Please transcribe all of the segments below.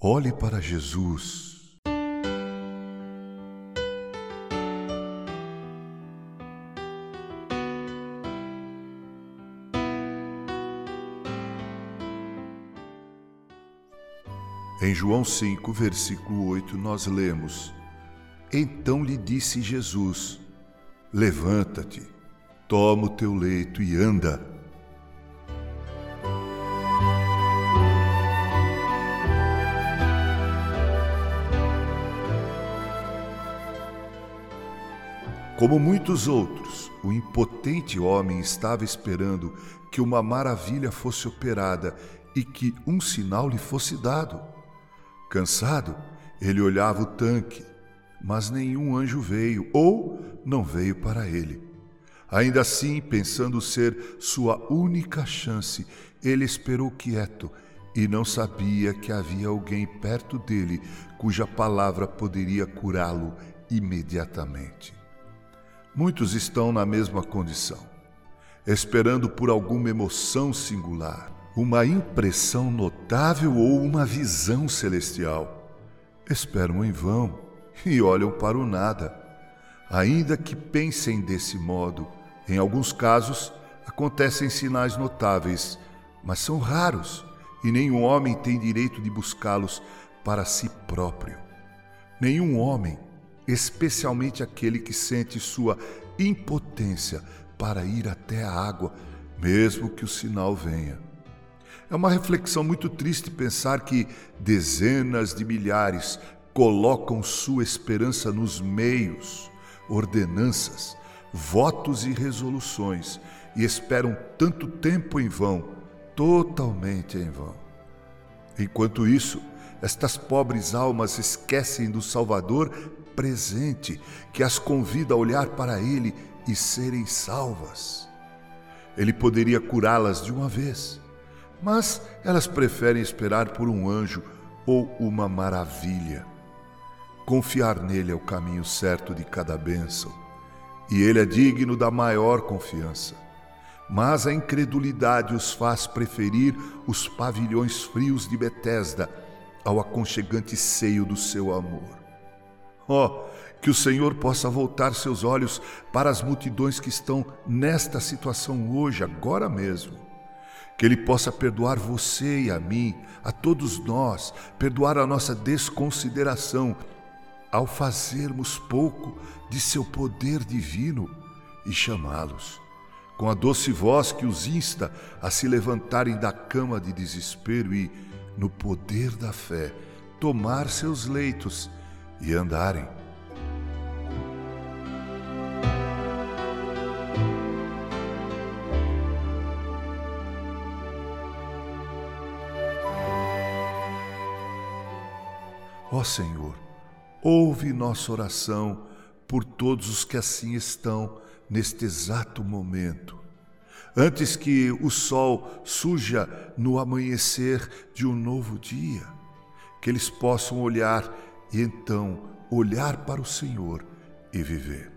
Olhe para Jesus. Em João 5, versículo 8, nós lemos: Então lhe disse Jesus: Levanta-te, toma o teu leito e anda. Como muitos outros, o impotente homem estava esperando que uma maravilha fosse operada e que um sinal lhe fosse dado. Cansado, ele olhava o tanque, mas nenhum anjo veio ou não veio para ele. Ainda assim, pensando ser sua única chance, ele esperou quieto e não sabia que havia alguém perto dele cuja palavra poderia curá-lo imediatamente. Muitos estão na mesma condição, esperando por alguma emoção singular, uma impressão notável ou uma visão celestial. Esperam em vão e olham para o nada. Ainda que pensem desse modo, em alguns casos acontecem sinais notáveis, mas são raros e nenhum homem tem direito de buscá-los para si próprio. Nenhum homem especialmente aquele que sente sua impotência para ir até a água, mesmo que o sinal venha. É uma reflexão muito triste pensar que dezenas de milhares colocam sua esperança nos meios, ordenanças, votos e resoluções e esperam tanto tempo em vão, totalmente em vão. Enquanto isso, estas pobres almas esquecem do Salvador presente que as convida a olhar para Ele e serem salvas. Ele poderia curá-las de uma vez, mas elas preferem esperar por um anjo ou uma maravilha. Confiar nele é o caminho certo de cada bênção, e ele é digno da maior confiança. Mas a incredulidade os faz preferir os pavilhões frios de Betesda ao aconchegante seio do seu amor. Oh, que o Senhor possa voltar seus olhos para as multidões que estão nesta situação hoje, agora mesmo. Que Ele possa perdoar você e a mim, a todos nós, perdoar a nossa desconsideração ao fazermos pouco de seu poder divino e chamá-los, com a doce voz que os insta a se levantarem da cama de desespero e, no poder da fé, tomar seus leitos e andarem. Ó Senhor, ouve nossa oração por todos os que assim estão neste exato momento. Antes que o sol surja no amanhecer de um novo dia, que eles possam olhar e então olhar para o Senhor e viver.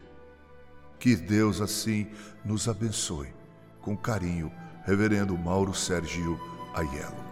Que Deus assim nos abençoe. Com carinho, Reverendo Mauro Sérgio Aiello.